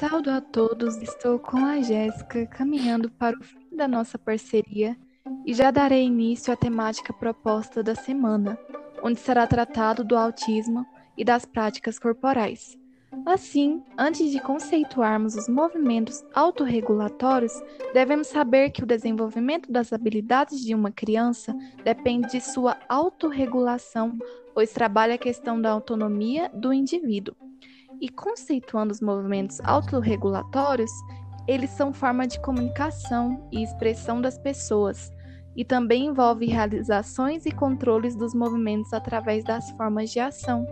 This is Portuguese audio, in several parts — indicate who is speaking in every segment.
Speaker 1: Saldo a todos, estou com a Jéssica caminhando para o fim da nossa parceria e já darei início à temática proposta da semana, onde será tratado do autismo e das práticas corporais. Assim, antes de conceituarmos os movimentos autorregulatórios, devemos saber que o desenvolvimento das habilidades de uma criança depende de sua autorregulação, pois trabalha a questão da autonomia do indivíduo. E conceituando os movimentos autorregulatórios, eles são forma de comunicação e expressão das pessoas, e também envolve realizações e controles dos movimentos através das formas de ação.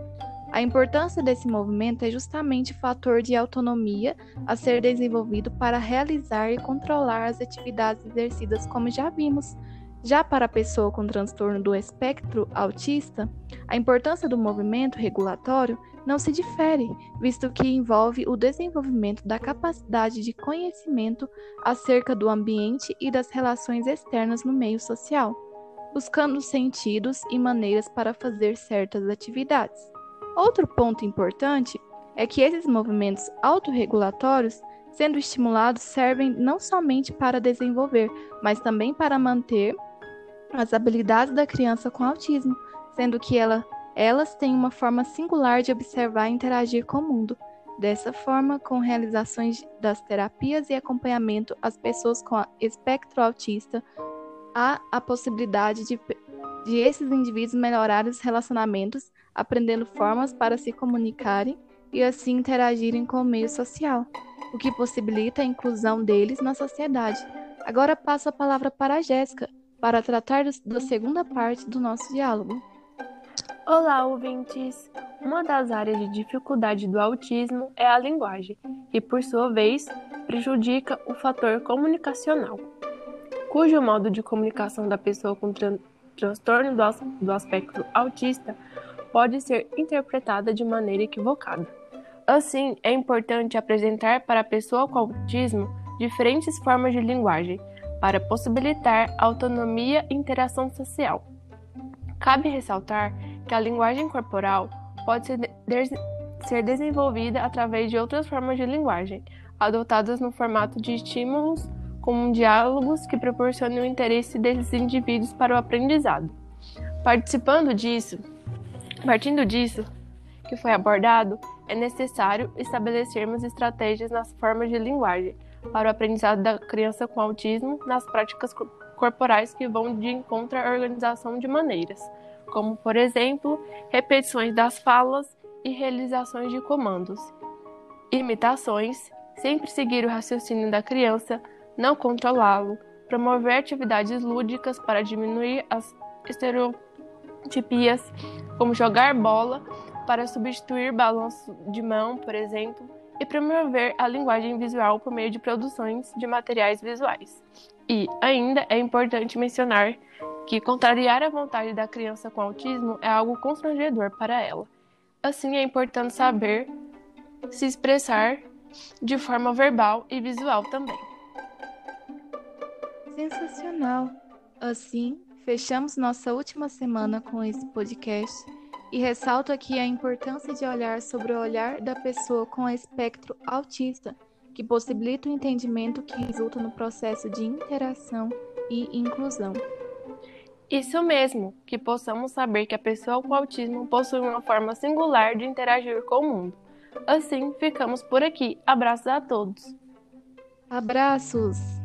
Speaker 1: A importância desse movimento é justamente o fator de autonomia a ser desenvolvido para realizar e controlar as atividades exercidas, como já vimos. Já para a pessoa com transtorno do espectro autista, a importância do movimento regulatório não se difere, visto que envolve o desenvolvimento da capacidade de conhecimento acerca do ambiente e das relações externas no meio social, buscando sentidos e maneiras para fazer certas atividades. Outro ponto importante é que esses movimentos autorregulatórios, sendo estimulados, servem não somente para desenvolver, mas também para manter as habilidades da criança com autismo, sendo que ela, elas têm uma forma singular de observar e interagir com o mundo. Dessa forma, com realizações das terapias e acompanhamento às pessoas com espectro autista, há a possibilidade de, de esses indivíduos melhorarem os relacionamentos aprendendo formas para se comunicarem e assim interagirem com o meio social, o que possibilita a inclusão deles na sociedade. Agora passo a palavra para a Jéssica, para tratar da segunda parte do nosso diálogo.
Speaker 2: Olá, ouvintes! Uma das áreas de dificuldade do autismo é a linguagem, e por sua vez prejudica o fator comunicacional, cujo modo de comunicação da pessoa com tran transtorno do, do aspecto autista pode ser interpretada de maneira equivocada. Assim, é importante apresentar para a pessoa com autismo diferentes formas de linguagem para possibilitar autonomia e interação social. Cabe ressaltar que a linguagem corporal pode ser, de ser desenvolvida através de outras formas de linguagem, adotadas no formato de estímulos como diálogos que proporcionem o interesse desses indivíduos para o aprendizado. Participando disso, Partindo disso que foi abordado, é necessário estabelecermos estratégias nas formas de linguagem para o aprendizado da criança com autismo nas práticas corporais que vão de encontro à organização de maneiras, como, por exemplo, repetições das falas e realizações de comandos. Imitações, sempre seguir o raciocínio da criança, não controlá-lo, promover atividades lúdicas para diminuir as estereotipias como jogar bola para substituir balanço de mão, por exemplo, e promover a linguagem visual por meio de produções de materiais visuais. E ainda é importante mencionar que contrariar a vontade da criança com autismo é algo constrangedor para ela. Assim, é importante saber se expressar de forma verbal e visual também.
Speaker 1: Sensacional! Assim, Fechamos nossa última semana com esse podcast e ressalto aqui a importância de olhar sobre o olhar da pessoa com espectro autista, que possibilita o entendimento que resulta no processo de interação e inclusão.
Speaker 2: Isso mesmo, que possamos saber que a pessoa com autismo possui uma forma singular de interagir com o mundo. Assim, ficamos por aqui. Abraços a todos.
Speaker 1: Abraços!